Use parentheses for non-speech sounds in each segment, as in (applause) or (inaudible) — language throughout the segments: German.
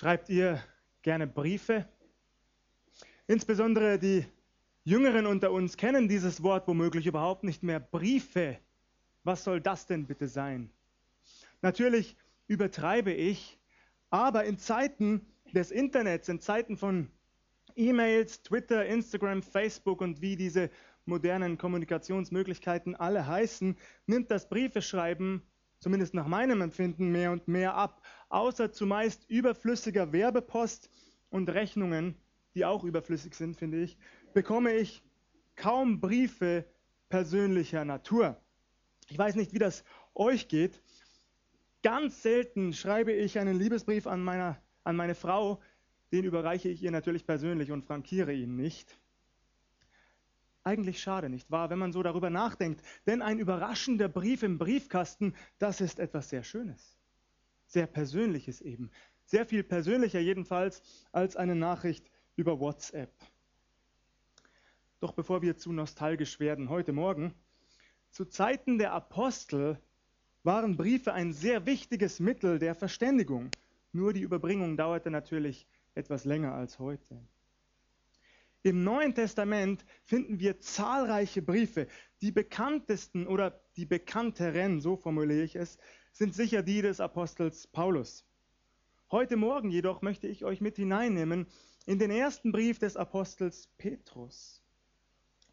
Schreibt ihr gerne Briefe? Insbesondere die Jüngeren unter uns kennen dieses Wort womöglich überhaupt nicht mehr. Briefe. Was soll das denn bitte sein? Natürlich übertreibe ich, aber in Zeiten des Internets, in Zeiten von E-Mails, Twitter, Instagram, Facebook und wie diese modernen Kommunikationsmöglichkeiten alle heißen, nimmt das Briefeschreiben, zumindest nach meinem Empfinden, mehr und mehr ab, außer zumeist überflüssiger Werbepost und Rechnungen, die auch überflüssig sind, finde ich, bekomme ich kaum Briefe persönlicher Natur. Ich weiß nicht, wie das euch geht. Ganz selten schreibe ich einen Liebesbrief an, meiner, an meine Frau, den überreiche ich ihr natürlich persönlich und frankiere ihn nicht. Eigentlich schade, nicht wahr, wenn man so darüber nachdenkt. Denn ein überraschender Brief im Briefkasten, das ist etwas sehr Schönes. Sehr Persönliches eben. Sehr viel persönlicher jedenfalls als eine Nachricht über WhatsApp. Doch bevor wir zu nostalgisch werden heute Morgen, zu Zeiten der Apostel waren Briefe ein sehr wichtiges Mittel der Verständigung. Nur die Überbringung dauerte natürlich etwas länger als heute. Im Neuen Testament finden wir zahlreiche Briefe. Die bekanntesten oder die bekannteren, so formuliere ich es, sind sicher die des Apostels Paulus. Heute Morgen jedoch möchte ich euch mit hineinnehmen in den ersten Brief des Apostels Petrus.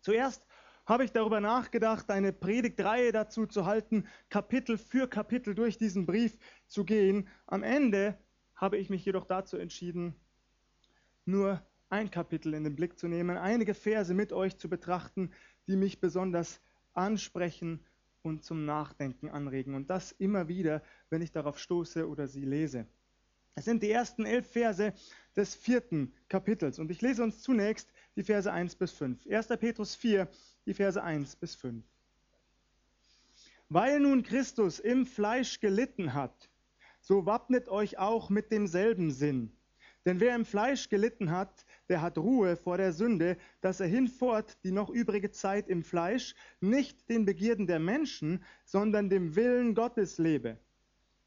Zuerst habe ich darüber nachgedacht, eine Predigtreihe dazu zu halten, Kapitel für Kapitel durch diesen Brief zu gehen. Am Ende habe ich mich jedoch dazu entschieden, nur ein Kapitel in den Blick zu nehmen, einige Verse mit euch zu betrachten, die mich besonders ansprechen und zum Nachdenken anregen. Und das immer wieder, wenn ich darauf stoße oder sie lese. Es sind die ersten elf Verse des vierten Kapitels. Und ich lese uns zunächst die Verse 1 bis 5. 1. Petrus 4, die Verse 1 bis 5. Weil nun Christus im Fleisch gelitten hat, so wappnet euch auch mit demselben Sinn. Denn wer im Fleisch gelitten hat, der hat Ruhe vor der Sünde, dass er hinfort die noch übrige Zeit im Fleisch nicht den Begierden der Menschen, sondern dem Willen Gottes lebe.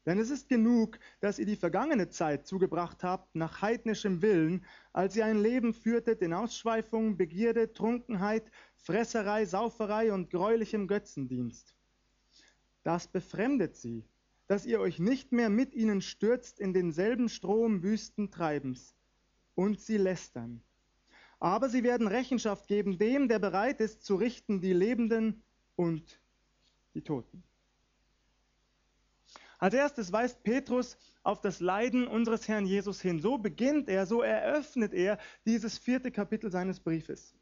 Denn es ist genug, dass ihr die vergangene Zeit zugebracht habt nach heidnischem Willen, als ihr ein Leben führtet in Ausschweifung, Begierde, Trunkenheit, Fresserei, Sauferei und greulichem Götzendienst. Das befremdet sie dass ihr euch nicht mehr mit ihnen stürzt in denselben Strom wüsten Treibens und sie lästern. Aber sie werden Rechenschaft geben dem, der bereit ist zu richten die Lebenden und die Toten. Als erstes weist Petrus auf das Leiden unseres Herrn Jesus hin. So beginnt er, so eröffnet er dieses vierte Kapitel seines Briefes.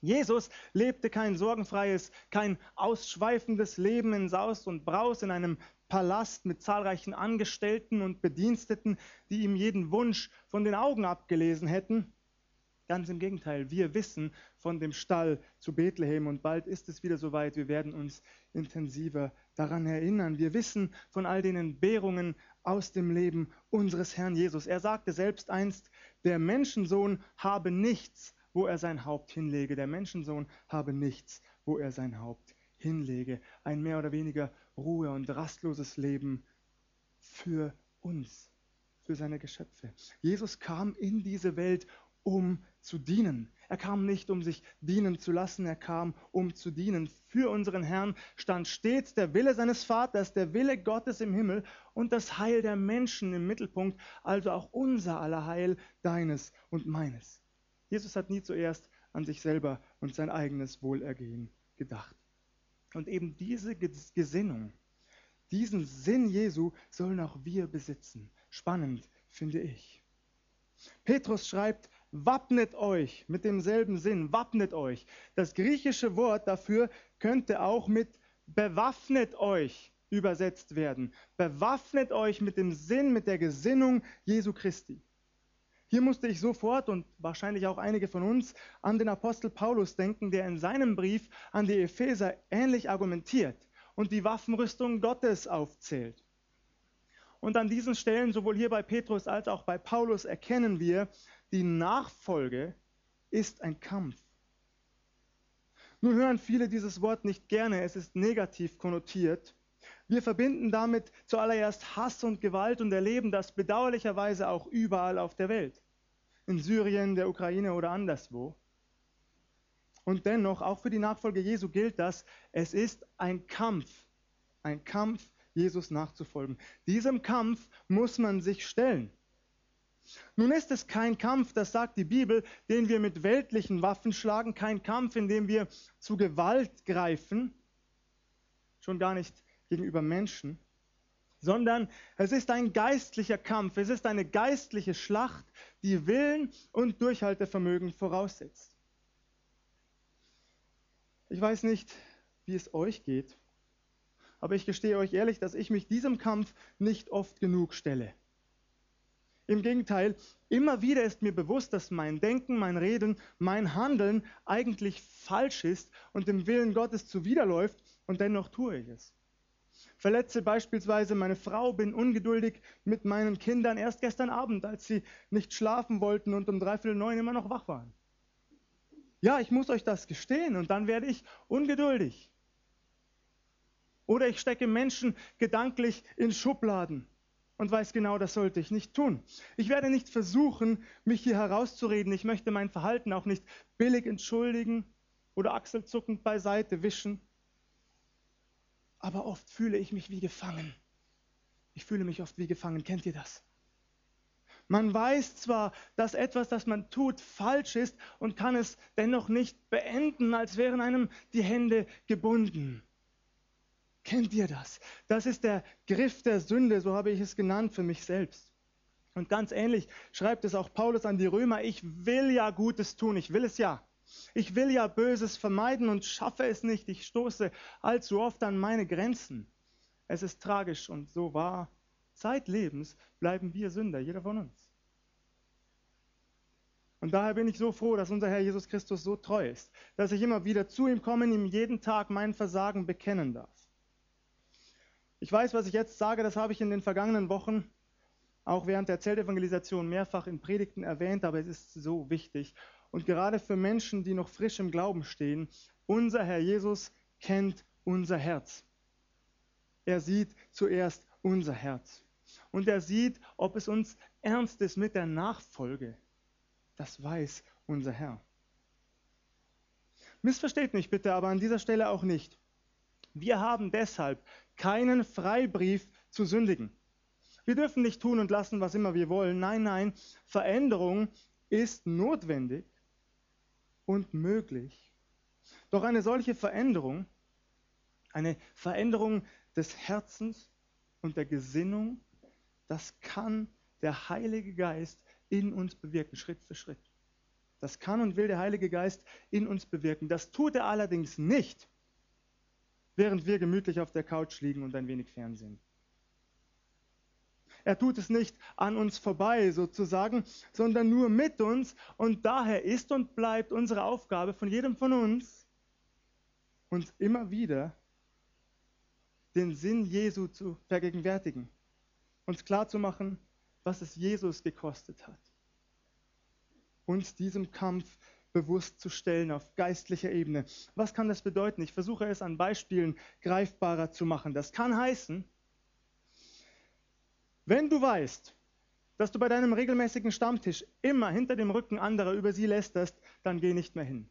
Jesus lebte kein sorgenfreies, kein ausschweifendes Leben in Saus und Braus in einem Palast mit zahlreichen Angestellten und Bediensteten, die ihm jeden Wunsch von den Augen abgelesen hätten. Ganz im Gegenteil, wir wissen von dem Stall zu Bethlehem und bald ist es wieder soweit, wir werden uns intensiver daran erinnern. Wir wissen von all den Entbehrungen aus dem Leben unseres Herrn Jesus. Er sagte selbst einst, der Menschensohn habe nichts, wo er sein Haupt hinlege. Der Menschensohn habe nichts, wo er sein Haupt hinlege. Ein mehr oder weniger Ruhe und rastloses Leben für uns, für seine Geschöpfe. Jesus kam in diese Welt, um zu dienen. Er kam nicht, um sich dienen zu lassen, er kam, um zu dienen. Für unseren Herrn stand stets der Wille seines Vaters, der Wille Gottes im Himmel und das Heil der Menschen im Mittelpunkt, also auch unser aller Heil, deines und meines. Jesus hat nie zuerst an sich selber und sein eigenes Wohlergehen gedacht. Und eben diese Gesinnung, diesen Sinn Jesu sollen auch wir besitzen. Spannend, finde ich. Petrus schreibt, wappnet euch mit demselben Sinn, wappnet euch. Das griechische Wort dafür könnte auch mit bewaffnet euch übersetzt werden. Bewaffnet euch mit dem Sinn, mit der Gesinnung Jesu Christi. Hier musste ich sofort und wahrscheinlich auch einige von uns an den Apostel Paulus denken, der in seinem Brief an die Epheser ähnlich argumentiert und die Waffenrüstung Gottes aufzählt. Und an diesen Stellen, sowohl hier bei Petrus als auch bei Paulus, erkennen wir, die Nachfolge ist ein Kampf. Nun hören viele dieses Wort nicht gerne, es ist negativ konnotiert. Wir verbinden damit zuallererst Hass und Gewalt und erleben das bedauerlicherweise auch überall auf der Welt. In Syrien, der Ukraine oder anderswo. Und dennoch, auch für die Nachfolge Jesu gilt das, es ist ein Kampf, ein Kampf, Jesus nachzufolgen. Diesem Kampf muss man sich stellen. Nun ist es kein Kampf, das sagt die Bibel, den wir mit weltlichen Waffen schlagen, kein Kampf, in dem wir zu Gewalt greifen, schon gar nicht gegenüber Menschen, sondern es ist ein geistlicher Kampf, es ist eine geistliche Schlacht, die Willen und Durchhaltevermögen voraussetzt. Ich weiß nicht, wie es euch geht, aber ich gestehe euch ehrlich, dass ich mich diesem Kampf nicht oft genug stelle. Im Gegenteil, immer wieder ist mir bewusst, dass mein Denken, mein Reden, mein Handeln eigentlich falsch ist und dem Willen Gottes zuwiderläuft und dennoch tue ich es. Verletze beispielsweise meine Frau, bin ungeduldig mit meinen Kindern erst gestern Abend, als sie nicht schlafen wollten und um dreiviertel neun immer noch wach waren. Ja, ich muss euch das gestehen und dann werde ich ungeduldig. Oder ich stecke Menschen gedanklich in Schubladen und weiß genau, das sollte ich nicht tun. Ich werde nicht versuchen, mich hier herauszureden. Ich möchte mein Verhalten auch nicht billig entschuldigen oder achselzuckend beiseite wischen. Aber oft fühle ich mich wie gefangen. Ich fühle mich oft wie gefangen. Kennt ihr das? Man weiß zwar, dass etwas, das man tut, falsch ist und kann es dennoch nicht beenden, als wären einem die Hände gebunden. Kennt ihr das? Das ist der Griff der Sünde, so habe ich es genannt für mich selbst. Und ganz ähnlich schreibt es auch Paulus an die Römer, ich will ja Gutes tun, ich will es ja. Ich will ja Böses vermeiden und schaffe es nicht. Ich stoße allzu oft an meine Grenzen. Es ist tragisch und so wahr. Zeitlebens bleiben wir Sünder, jeder von uns. Und daher bin ich so froh, dass unser Herr Jesus Christus so treu ist, dass ich immer wieder zu ihm komme und ihm jeden Tag mein Versagen bekennen darf. Ich weiß, was ich jetzt sage, das habe ich in den vergangenen Wochen auch während der Zeltevangelisation mehrfach in Predigten erwähnt, aber es ist so wichtig. Und gerade für Menschen, die noch frisch im Glauben stehen, unser Herr Jesus kennt unser Herz. Er sieht zuerst unser Herz. Und er sieht, ob es uns ernst ist mit der Nachfolge. Das weiß unser Herr. Missversteht mich bitte aber an dieser Stelle auch nicht. Wir haben deshalb keinen Freibrief zu sündigen. Wir dürfen nicht tun und lassen, was immer wir wollen. Nein, nein, Veränderung ist notwendig und möglich. Doch eine solche Veränderung, eine Veränderung des Herzens und der Gesinnung, das kann der Heilige Geist in uns bewirken, Schritt für Schritt. Das kann und will der Heilige Geist in uns bewirken. Das tut er allerdings nicht, während wir gemütlich auf der Couch liegen und ein wenig Fernsehen. Er tut es nicht an uns vorbei sozusagen, sondern nur mit uns. Und daher ist und bleibt unsere Aufgabe von jedem von uns, uns immer wieder den Sinn Jesu zu vergegenwärtigen, uns klarzumachen, was es Jesus gekostet hat, uns diesem Kampf bewusst zu stellen auf geistlicher Ebene. Was kann das bedeuten? Ich versuche es an Beispielen greifbarer zu machen. Das kann heißen, wenn du weißt, dass du bei deinem regelmäßigen Stammtisch immer hinter dem Rücken anderer über sie lästerst, dann geh nicht mehr hin.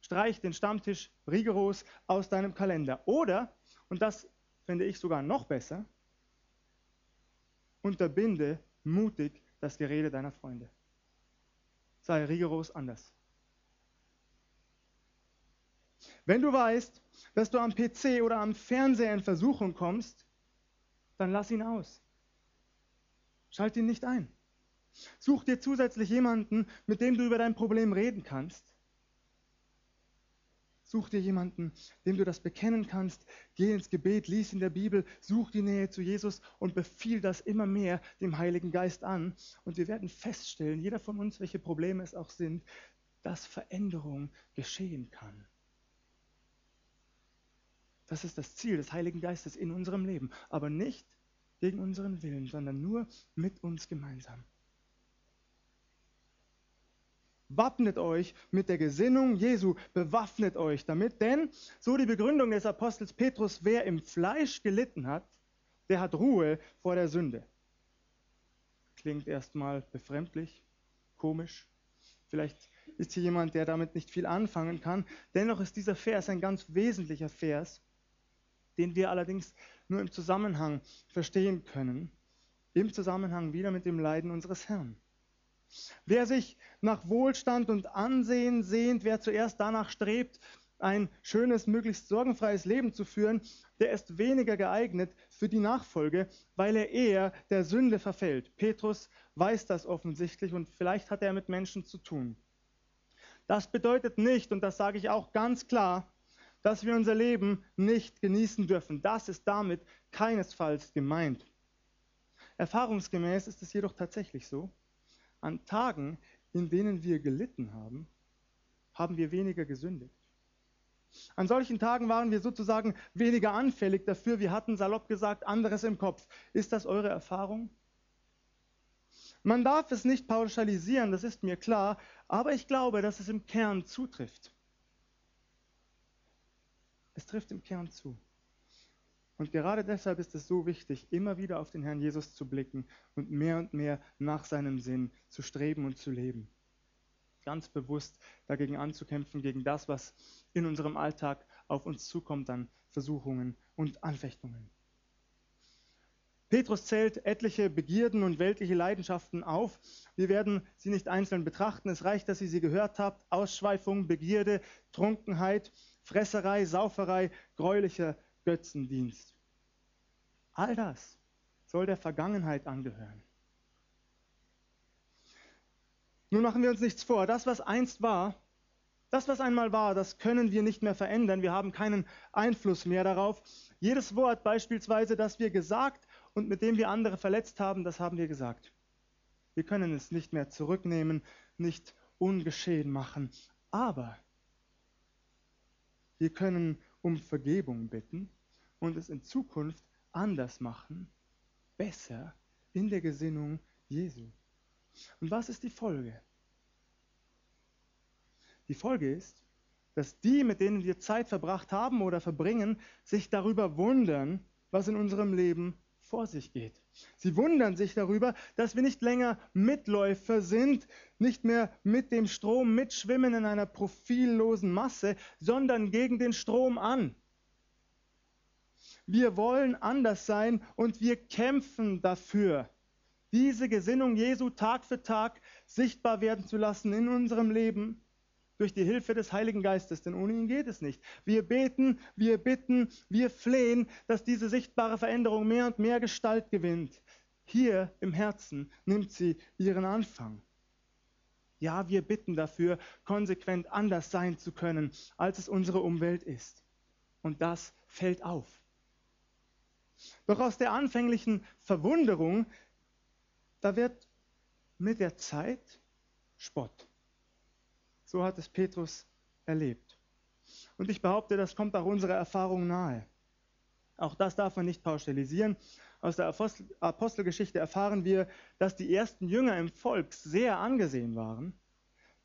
Streich den Stammtisch rigoros aus deinem Kalender. Oder, und das finde ich sogar noch besser, unterbinde mutig das Gerede deiner Freunde sei rigoros anders. Wenn du weißt, dass du am PC oder am Fernseher in Versuchung kommst, dann lass ihn aus. Schalt ihn nicht ein. Such dir zusätzlich jemanden, mit dem du über dein Problem reden kannst. Such dir jemanden, dem du das bekennen kannst. Geh ins Gebet, lies in der Bibel, such die Nähe zu Jesus und befiehl das immer mehr dem Heiligen Geist an. Und wir werden feststellen, jeder von uns, welche Probleme es auch sind, dass Veränderung geschehen kann. Das ist das Ziel des Heiligen Geistes in unserem Leben, aber nicht gegen unseren Willen, sondern nur mit uns gemeinsam. Wappnet euch mit der Gesinnung Jesu, bewaffnet euch damit, denn so die Begründung des Apostels Petrus, wer im Fleisch gelitten hat, der hat Ruhe vor der Sünde. Klingt erstmal befremdlich, komisch. Vielleicht ist hier jemand, der damit nicht viel anfangen kann. Dennoch ist dieser Vers ein ganz wesentlicher Vers, den wir allerdings nur im Zusammenhang verstehen können. Im Zusammenhang wieder mit dem Leiden unseres Herrn. Wer sich nach Wohlstand und Ansehen sehnt, wer zuerst danach strebt, ein schönes, möglichst sorgenfreies Leben zu führen, der ist weniger geeignet für die Nachfolge, weil er eher der Sünde verfällt. Petrus weiß das offensichtlich und vielleicht hat er mit Menschen zu tun. Das bedeutet nicht, und das sage ich auch ganz klar, dass wir unser Leben nicht genießen dürfen. Das ist damit keinesfalls gemeint. Erfahrungsgemäß ist es jedoch tatsächlich so, an Tagen, in denen wir gelitten haben, haben wir weniger gesündigt. An solchen Tagen waren wir sozusagen weniger anfällig dafür. Wir hatten salopp gesagt anderes im Kopf. Ist das eure Erfahrung? Man darf es nicht pauschalisieren, das ist mir klar, aber ich glaube, dass es im Kern zutrifft. Es trifft im Kern zu. Und gerade deshalb ist es so wichtig, immer wieder auf den Herrn Jesus zu blicken und mehr und mehr nach seinem Sinn zu streben und zu leben. Ganz bewusst dagegen anzukämpfen, gegen das, was in unserem Alltag auf uns zukommt an Versuchungen und Anfechtungen. Petrus zählt etliche Begierden und weltliche Leidenschaften auf. Wir werden sie nicht einzeln betrachten. Es reicht, dass ihr sie gehört habt. Ausschweifung, Begierde, Trunkenheit, Fresserei, Sauferei, gräulicher Götzendienst. All das soll der Vergangenheit angehören. Nun machen wir uns nichts vor. Das, was einst war, das, was einmal war, das können wir nicht mehr verändern. Wir haben keinen Einfluss mehr darauf. Jedes Wort beispielsweise, das wir gesagt und mit dem wir andere verletzt haben, das haben wir gesagt. Wir können es nicht mehr zurücknehmen, nicht ungeschehen machen. Aber wir können um Vergebung bitten und es in Zukunft anders machen, besser in der Gesinnung Jesu. Und was ist die Folge? Die Folge ist, dass die, mit denen wir Zeit verbracht haben oder verbringen, sich darüber wundern, was in unserem Leben vor sich geht. Sie wundern sich darüber, dass wir nicht länger Mitläufer sind, nicht mehr mit dem Strom mitschwimmen in einer profillosen Masse, sondern gegen den Strom an. Wir wollen anders sein und wir kämpfen dafür, diese Gesinnung Jesu Tag für Tag sichtbar werden zu lassen in unserem Leben durch die Hilfe des Heiligen Geistes, denn ohne ihn geht es nicht. Wir beten, wir bitten, wir flehen, dass diese sichtbare Veränderung mehr und mehr Gestalt gewinnt. Hier im Herzen nimmt sie ihren Anfang. Ja, wir bitten dafür, konsequent anders sein zu können, als es unsere Umwelt ist. Und das fällt auf. Doch aus der anfänglichen Verwunderung, da wird mit der Zeit Spott. So hat es Petrus erlebt. Und ich behaupte, das kommt auch unserer Erfahrung nahe. Auch das darf man nicht pauschalisieren. Aus der Apostelgeschichte erfahren wir, dass die ersten Jünger im Volk sehr angesehen waren.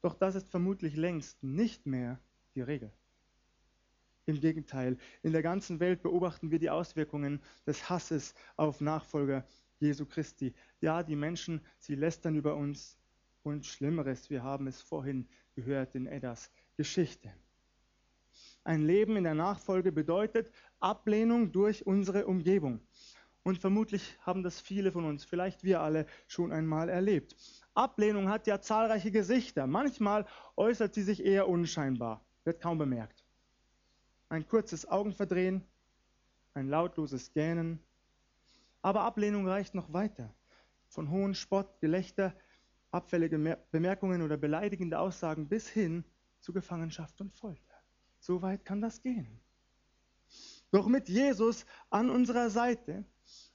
Doch das ist vermutlich längst nicht mehr die Regel. Im Gegenteil, in der ganzen Welt beobachten wir die Auswirkungen des Hasses auf Nachfolger Jesu Christi. Ja, die Menschen, sie lästern über uns und Schlimmeres, wir haben es vorhin gehört in Eddas Geschichte. Ein Leben in der Nachfolge bedeutet Ablehnung durch unsere Umgebung. Und vermutlich haben das viele von uns, vielleicht wir alle, schon einmal erlebt. Ablehnung hat ja zahlreiche Gesichter. Manchmal äußert sie sich eher unscheinbar, wird kaum bemerkt ein kurzes Augenverdrehen, ein lautloses Gähnen. Aber Ablehnung reicht noch weiter. Von hohen Spott, Gelächter, abfällige Bemerkungen oder beleidigende Aussagen bis hin zu Gefangenschaft und Folter. So weit kann das gehen. Doch mit Jesus an unserer Seite,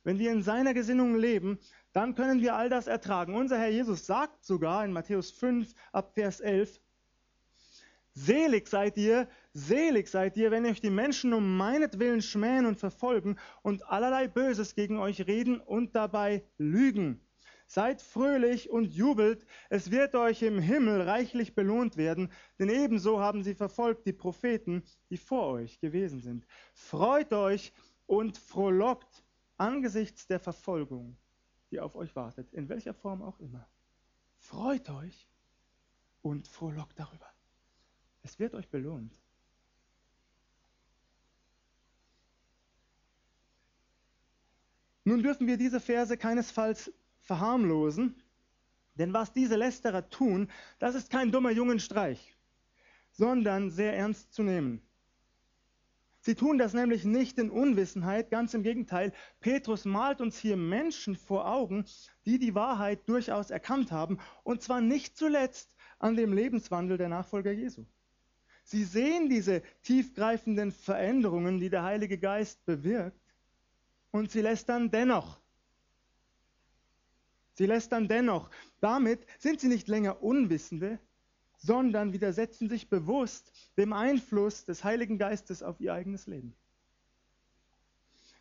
wenn wir in seiner Gesinnung leben, dann können wir all das ertragen. Unser Herr Jesus sagt sogar in Matthäus 5 ab Vers 11, Selig seid ihr, selig seid ihr, wenn euch die Menschen um meinetwillen schmähen und verfolgen und allerlei Böses gegen euch reden und dabei lügen. Seid fröhlich und jubelt, es wird euch im Himmel reichlich belohnt werden, denn ebenso haben sie verfolgt die Propheten, die vor euch gewesen sind. Freut euch und frohlockt angesichts der Verfolgung, die auf euch wartet, in welcher Form auch immer. Freut euch und frohlockt darüber. Es wird euch belohnt. Nun dürfen wir diese Verse keinesfalls verharmlosen, denn was diese Lästerer tun, das ist kein dummer Jungenstreich, sondern sehr ernst zu nehmen. Sie tun das nämlich nicht in Unwissenheit, ganz im Gegenteil. Petrus malt uns hier Menschen vor Augen, die die Wahrheit durchaus erkannt haben, und zwar nicht zuletzt an dem Lebenswandel der Nachfolger Jesu. Sie sehen diese tiefgreifenden Veränderungen, die der Heilige Geist bewirkt, und sie lästern dennoch. Sie lästern dennoch. Damit sind sie nicht länger Unwissende, sondern widersetzen sich bewusst dem Einfluss des Heiligen Geistes auf ihr eigenes Leben.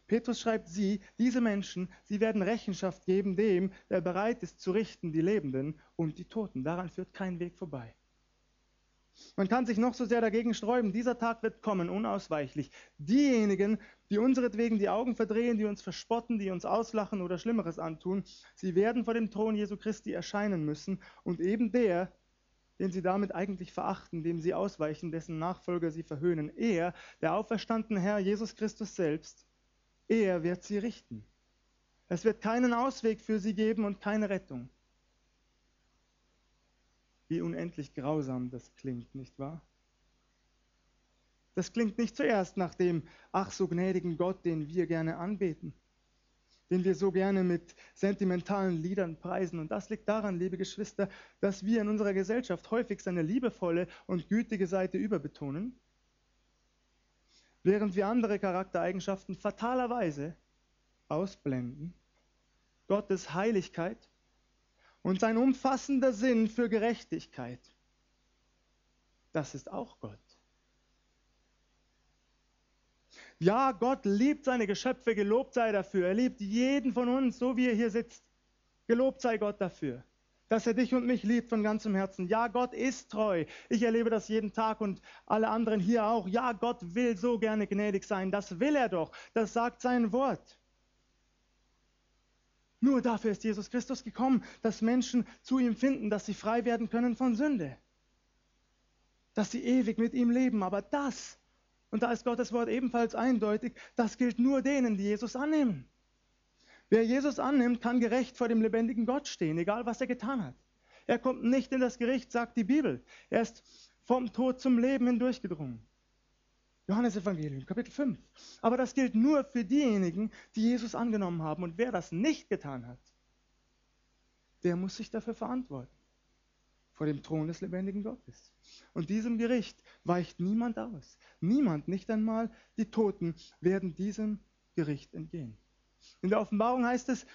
Petrus schreibt sie, diese Menschen, sie werden Rechenschaft geben dem, der bereit ist zu richten, die Lebenden und die Toten. Daran führt kein Weg vorbei. Man kann sich noch so sehr dagegen sträuben. Dieser Tag wird kommen, unausweichlich. Diejenigen, die unseretwegen die Augen verdrehen, die uns verspotten, die uns auslachen oder Schlimmeres antun, sie werden vor dem Thron Jesu Christi erscheinen müssen. Und eben der, den sie damit eigentlich verachten, dem sie ausweichen, dessen Nachfolger sie verhöhnen, er, der auferstandene Herr Jesus Christus selbst, er wird sie richten. Es wird keinen Ausweg für sie geben und keine Rettung. Wie unendlich grausam das klingt, nicht wahr? Das klingt nicht zuerst nach dem ach so gnädigen Gott, den wir gerne anbeten, den wir so gerne mit sentimentalen Liedern preisen. Und das liegt daran, liebe Geschwister, dass wir in unserer Gesellschaft häufig seine liebevolle und gütige Seite überbetonen, während wir andere Charaktereigenschaften fatalerweise ausblenden. Gottes Heiligkeit und sein umfassender Sinn für Gerechtigkeit. Das ist auch Gott. Ja, Gott liebt seine Geschöpfe, gelobt sei dafür. Er liebt jeden von uns, so wie er hier sitzt. Gelobt sei Gott dafür, dass er dich und mich liebt von ganzem Herzen. Ja, Gott ist treu. Ich erlebe das jeden Tag und alle anderen hier auch. Ja, Gott will so gerne gnädig sein. Das will er doch. Das sagt sein Wort. Nur dafür ist Jesus Christus gekommen, dass Menschen zu ihm finden, dass sie frei werden können von Sünde. Dass sie ewig mit ihm leben. Aber das, und da ist Gottes Wort ebenfalls eindeutig, das gilt nur denen, die Jesus annehmen. Wer Jesus annimmt, kann gerecht vor dem lebendigen Gott stehen, egal was er getan hat. Er kommt nicht in das Gericht, sagt die Bibel. Er ist vom Tod zum Leben hindurchgedrungen. Johannes Evangelium, Kapitel 5. Aber das gilt nur für diejenigen, die Jesus angenommen haben. Und wer das nicht getan hat, der muss sich dafür verantworten. Vor dem Thron des lebendigen Gottes. Und diesem Gericht weicht niemand aus. Niemand, nicht einmal die Toten, werden diesem Gericht entgehen. In der Offenbarung heißt es,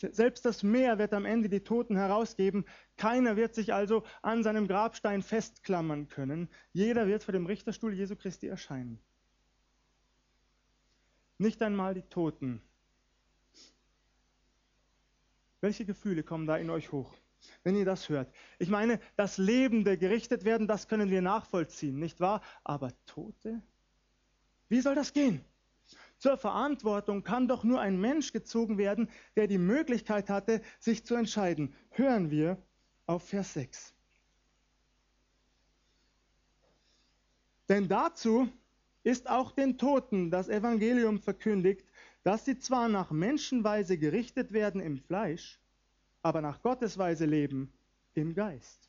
selbst das Meer wird am Ende die Toten herausgeben. Keiner wird sich also an seinem Grabstein festklammern können. Jeder wird vor dem Richterstuhl Jesu Christi erscheinen. Nicht einmal die Toten. Welche Gefühle kommen da in euch hoch, wenn ihr das hört? Ich meine, das Lebende gerichtet werden, das können wir nachvollziehen, nicht wahr? Aber Tote? Wie soll das gehen? Zur Verantwortung kann doch nur ein Mensch gezogen werden, der die Möglichkeit hatte, sich zu entscheiden. Hören wir auf Vers 6. Denn dazu ist auch den Toten das Evangelium verkündigt, dass sie zwar nach Menschenweise gerichtet werden im Fleisch, aber nach Gottes Weise leben im Geist.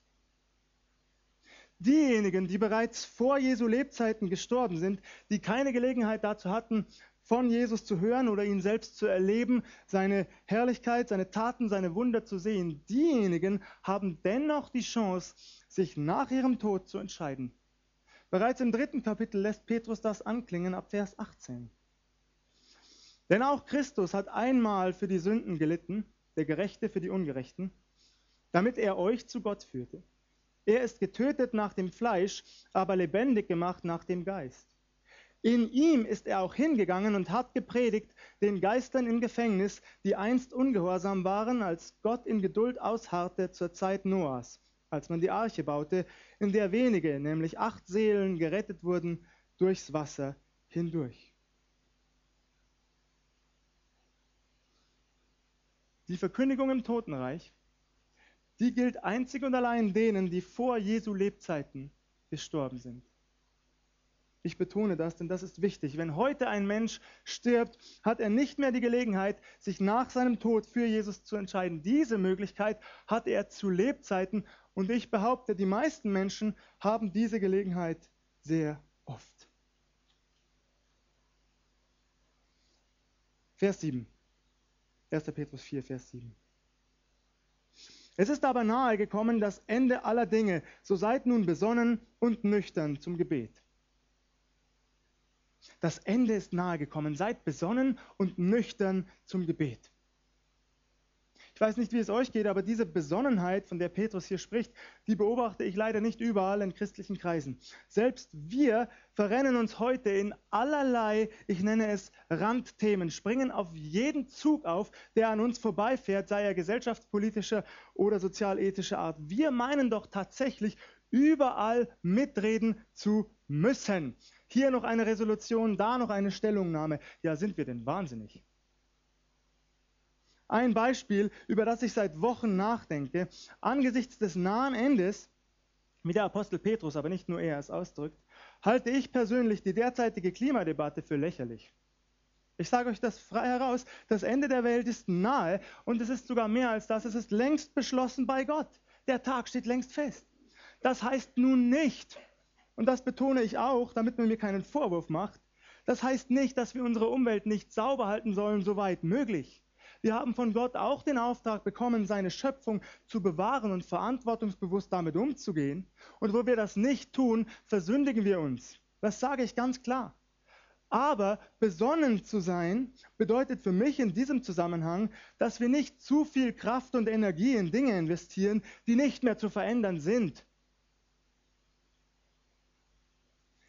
Diejenigen, die bereits vor Jesu Lebzeiten gestorben sind, die keine Gelegenheit dazu hatten, von Jesus zu hören oder ihn selbst zu erleben, seine Herrlichkeit, seine Taten, seine Wunder zu sehen, diejenigen haben dennoch die Chance, sich nach ihrem Tod zu entscheiden. Bereits im dritten Kapitel lässt Petrus das anklingen ab Vers 18. Denn auch Christus hat einmal für die Sünden gelitten, der Gerechte für die Ungerechten, damit er euch zu Gott führte. Er ist getötet nach dem Fleisch, aber lebendig gemacht nach dem Geist. In ihm ist er auch hingegangen und hat gepredigt den Geistern im Gefängnis, die einst ungehorsam waren, als Gott in Geduld ausharrte zur Zeit Noahs, als man die Arche baute, in der wenige, nämlich acht Seelen, gerettet wurden durchs Wasser hindurch. Die Verkündigung im Totenreich, die gilt einzig und allein denen, die vor Jesu Lebzeiten gestorben sind. Ich betone das, denn das ist wichtig. Wenn heute ein Mensch stirbt, hat er nicht mehr die Gelegenheit, sich nach seinem Tod für Jesus zu entscheiden. Diese Möglichkeit hat er zu Lebzeiten und ich behaupte, die meisten Menschen haben diese Gelegenheit sehr oft. Vers 7. 1. Petrus 4, Vers 7. Es ist aber nahe gekommen das Ende aller Dinge, so seid nun besonnen und nüchtern zum Gebet. Das Ende ist nahe gekommen. Seid besonnen und nüchtern zum Gebet. Ich weiß nicht, wie es euch geht, aber diese Besonnenheit, von der Petrus hier spricht, die beobachte ich leider nicht überall in christlichen Kreisen. Selbst wir verrennen uns heute in allerlei, ich nenne es Randthemen, springen auf jeden Zug auf, der an uns vorbeifährt, sei er gesellschaftspolitischer oder sozialethischer Art. Wir meinen doch tatsächlich, überall mitreden zu müssen. Hier noch eine Resolution, da noch eine Stellungnahme. Ja, sind wir denn wahnsinnig? Ein Beispiel, über das ich seit Wochen nachdenke, angesichts des nahen Endes, wie der Apostel Petrus, aber nicht nur er es ausdrückt, halte ich persönlich die derzeitige Klimadebatte für lächerlich. Ich sage euch das frei heraus, das Ende der Welt ist nahe und es ist sogar mehr als das, es ist längst beschlossen bei Gott. Der Tag steht längst fest. Das heißt nun nicht, und das betone ich auch, damit man mir keinen Vorwurf macht, das heißt nicht, dass wir unsere Umwelt nicht sauber halten sollen, soweit möglich. Wir haben von Gott auch den Auftrag bekommen, seine Schöpfung zu bewahren und verantwortungsbewusst damit umzugehen. Und wo wir das nicht tun, versündigen wir uns. Das sage ich ganz klar. Aber besonnen zu sein bedeutet für mich in diesem Zusammenhang, dass wir nicht zu viel Kraft und Energie in Dinge investieren, die nicht mehr zu verändern sind.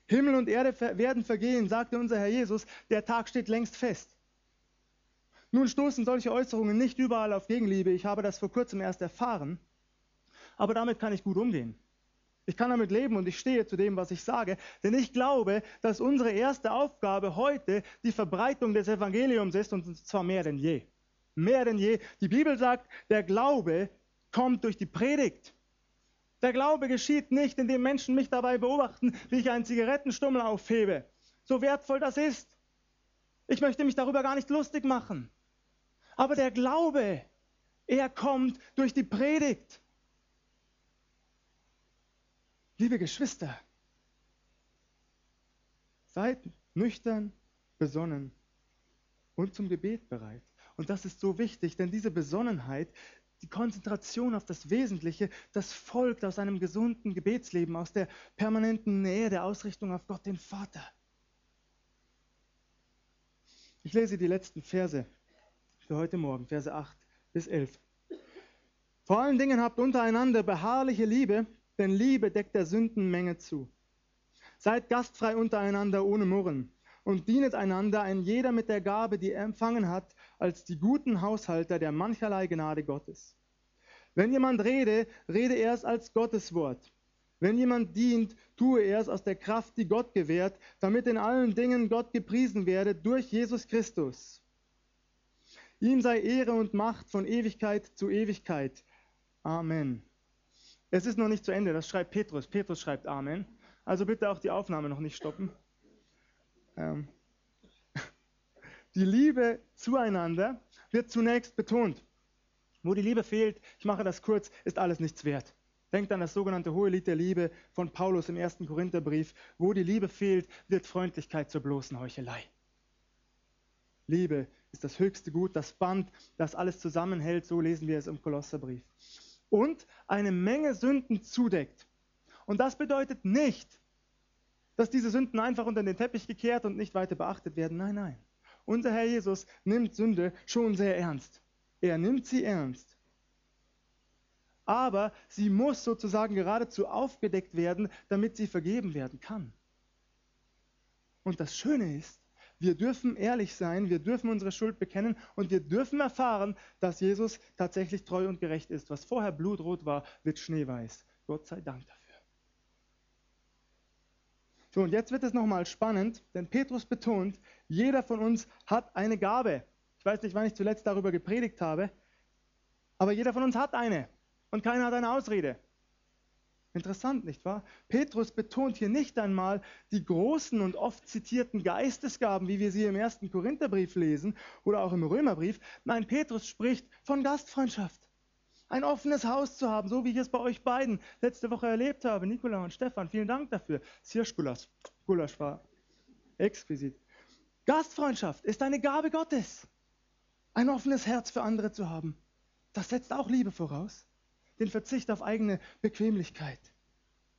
Himmel und Erde werden vergehen, sagte unser Herr Jesus, der Tag steht längst fest. Nun stoßen solche Äußerungen nicht überall auf Gegenliebe. Ich habe das vor kurzem erst erfahren. Aber damit kann ich gut umgehen. Ich kann damit leben und ich stehe zu dem, was ich sage, denn ich glaube, dass unsere erste Aufgabe heute die Verbreitung des Evangeliums ist und zwar mehr denn je. Mehr denn je. Die Bibel sagt, der Glaube kommt durch die Predigt. Der Glaube geschieht nicht, indem Menschen mich dabei beobachten, wie ich einen Zigarettenstummel aufhebe. So wertvoll das ist. Ich möchte mich darüber gar nicht lustig machen. Aber der Glaube, er kommt durch die Predigt. Liebe Geschwister, seid nüchtern, besonnen und zum Gebet bereit. Und das ist so wichtig, denn diese Besonnenheit, die Konzentration auf das Wesentliche, das folgt aus einem gesunden Gebetsleben, aus der permanenten Nähe der Ausrichtung auf Gott den Vater. Ich lese die letzten Verse für heute Morgen, Verse 8 bis 11. Vor allen Dingen habt untereinander beharrliche Liebe, denn Liebe deckt der Sündenmenge zu. Seid gastfrei untereinander ohne Murren und dienet einander, ein jeder mit der Gabe, die er empfangen hat, als die guten Haushalter der mancherlei Gnade Gottes. Wenn jemand rede, rede er es als Gottes Wort. Wenn jemand dient, tue er es aus der Kraft, die Gott gewährt, damit in allen Dingen Gott gepriesen werde durch Jesus Christus. Ihm sei Ehre und Macht von Ewigkeit zu Ewigkeit. Amen. Es ist noch nicht zu Ende, das schreibt Petrus. Petrus schreibt Amen. Also bitte auch die Aufnahme noch nicht stoppen. Ähm. (laughs) Die Liebe zueinander wird zunächst betont. Wo die Liebe fehlt, ich mache das kurz, ist alles nichts wert. Denkt an das sogenannte hohe Lied der Liebe von Paulus im ersten Korintherbrief. Wo die Liebe fehlt, wird Freundlichkeit zur bloßen Heuchelei. Liebe ist das höchste Gut, das Band, das alles zusammenhält, so lesen wir es im Kolosserbrief. Und eine Menge Sünden zudeckt. Und das bedeutet nicht, dass diese Sünden einfach unter den Teppich gekehrt und nicht weiter beachtet werden. Nein, nein. Unser Herr Jesus nimmt Sünde schon sehr ernst. Er nimmt sie ernst. Aber sie muss sozusagen geradezu aufgedeckt werden, damit sie vergeben werden kann. Und das Schöne ist, wir dürfen ehrlich sein, wir dürfen unsere Schuld bekennen und wir dürfen erfahren, dass Jesus tatsächlich treu und gerecht ist. Was vorher blutrot war, wird schneeweiß. Gott sei Dank dafür. So, und jetzt wird es nochmal spannend, denn Petrus betont, jeder von uns hat eine Gabe. Ich weiß nicht, wann ich zuletzt darüber gepredigt habe, aber jeder von uns hat eine und keiner hat eine Ausrede. Interessant, nicht wahr? Petrus betont hier nicht einmal die großen und oft zitierten Geistesgaben, wie wir sie im ersten Korintherbrief lesen oder auch im Römerbrief. Nein, Petrus spricht von Gastfreundschaft. Ein offenes Haus zu haben, so wie ich es bei euch beiden letzte Woche erlebt habe. Nikola und Stefan, vielen Dank dafür. Sirschgulasch. Gulasch war exquisit. Gastfreundschaft ist eine Gabe Gottes. Ein offenes Herz für andere zu haben. Das setzt auch Liebe voraus den Verzicht auf eigene Bequemlichkeit.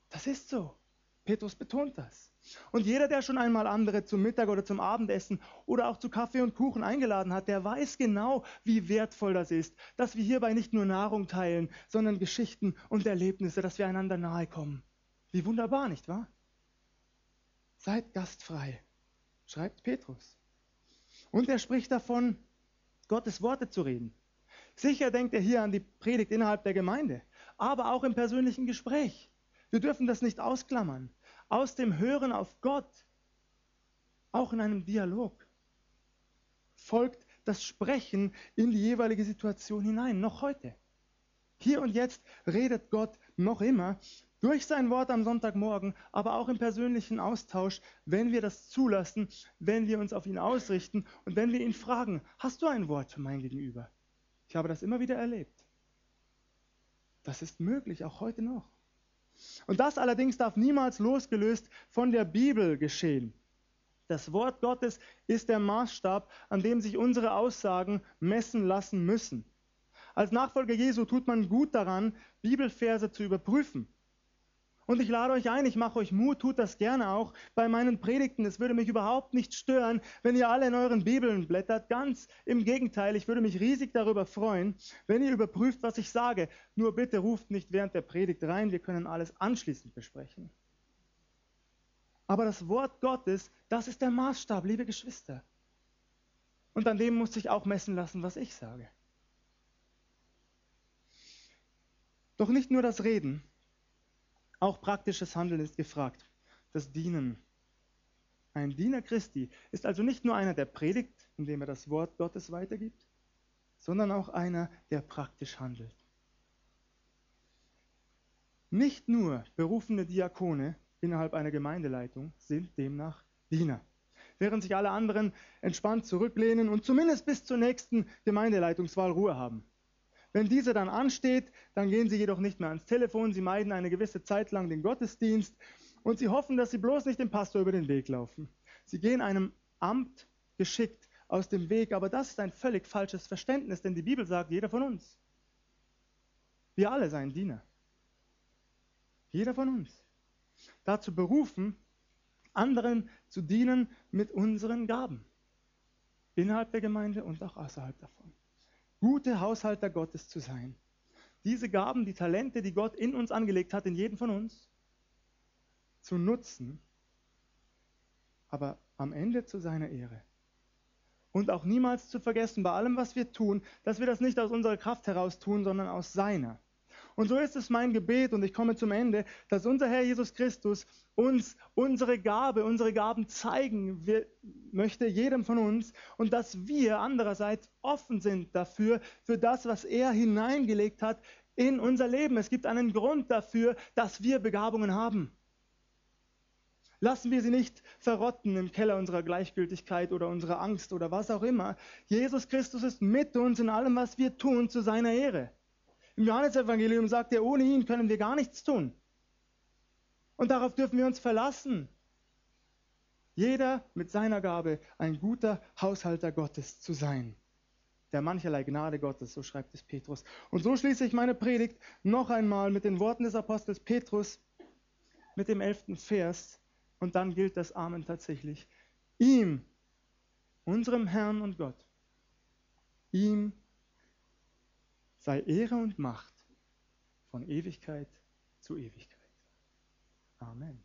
Das ist so. Petrus betont das. Und jeder, der schon einmal andere zum Mittag oder zum Abendessen oder auch zu Kaffee und Kuchen eingeladen hat, der weiß genau, wie wertvoll das ist, dass wir hierbei nicht nur Nahrung teilen, sondern Geschichten und Erlebnisse, dass wir einander nahe kommen. Wie wunderbar, nicht wahr? Seid gastfrei, schreibt Petrus. Und er spricht davon, Gottes Worte zu reden. Sicher denkt er hier an die Predigt innerhalb der Gemeinde, aber auch im persönlichen Gespräch. Wir dürfen das nicht ausklammern. Aus dem Hören auf Gott, auch in einem Dialog, folgt das Sprechen in die jeweilige Situation hinein, noch heute. Hier und jetzt redet Gott noch immer durch sein Wort am Sonntagmorgen, aber auch im persönlichen Austausch, wenn wir das zulassen, wenn wir uns auf ihn ausrichten und wenn wir ihn fragen, hast du ein Wort für mein Gegenüber? Ich habe das immer wieder erlebt. Das ist möglich, auch heute noch. Und das allerdings darf niemals losgelöst von der Bibel geschehen. Das Wort Gottes ist der Maßstab, an dem sich unsere Aussagen messen lassen müssen. Als Nachfolger Jesu tut man gut daran, Bibelverse zu überprüfen. Und ich lade euch ein, ich mache euch Mut, tut das gerne auch bei meinen Predigten. Es würde mich überhaupt nicht stören, wenn ihr alle in euren Bibeln blättert. Ganz im Gegenteil, ich würde mich riesig darüber freuen, wenn ihr überprüft, was ich sage. Nur bitte ruft nicht während der Predigt rein, wir können alles anschließend besprechen. Aber das Wort Gottes, das ist der Maßstab, liebe Geschwister. Und an dem muss sich auch messen lassen, was ich sage. Doch nicht nur das Reden, auch praktisches Handeln ist gefragt. Das Dienen. Ein Diener Christi ist also nicht nur einer, der predigt, indem er das Wort Gottes weitergibt, sondern auch einer, der praktisch handelt. Nicht nur berufene Diakone innerhalb einer Gemeindeleitung sind demnach Diener. Während sich alle anderen entspannt zurücklehnen und zumindest bis zur nächsten Gemeindeleitungswahl Ruhe haben. Wenn diese dann ansteht, dann gehen sie jedoch nicht mehr ans Telefon, sie meiden eine gewisse Zeit lang den Gottesdienst und sie hoffen, dass sie bloß nicht dem Pastor über den Weg laufen. Sie gehen einem Amt geschickt aus dem Weg, aber das ist ein völlig falsches Verständnis, denn die Bibel sagt, jeder von uns, wir alle seien Diener. Jeder von uns. Dazu berufen, anderen zu dienen mit unseren Gaben. Innerhalb der Gemeinde und auch außerhalb davon gute Haushalter Gottes zu sein. Diese Gaben, die Talente, die Gott in uns angelegt hat, in jeden von uns, zu nutzen, aber am Ende zu seiner Ehre. Und auch niemals zu vergessen, bei allem, was wir tun, dass wir das nicht aus unserer Kraft heraus tun, sondern aus seiner. Und so ist es mein Gebet, und ich komme zum Ende, dass unser Herr Jesus Christus uns unsere Gabe, unsere Gaben zeigen möchte, jedem von uns, und dass wir andererseits offen sind dafür, für das, was er hineingelegt hat in unser Leben. Es gibt einen Grund dafür, dass wir Begabungen haben. Lassen wir sie nicht verrotten im Keller unserer Gleichgültigkeit oder unserer Angst oder was auch immer. Jesus Christus ist mit uns in allem, was wir tun, zu seiner Ehre. Im Johannesevangelium sagt er, ohne ihn können wir gar nichts tun. Und darauf dürfen wir uns verlassen. Jeder mit seiner Gabe ein guter Haushalter Gottes zu sein. Der mancherlei Gnade Gottes, so schreibt es Petrus. Und so schließe ich meine Predigt noch einmal mit den Worten des Apostels Petrus mit dem elften Vers. Und dann gilt das Amen tatsächlich. Ihm, unserem Herrn und Gott, ihm sei Ehre und Macht von Ewigkeit zu Ewigkeit. Amen.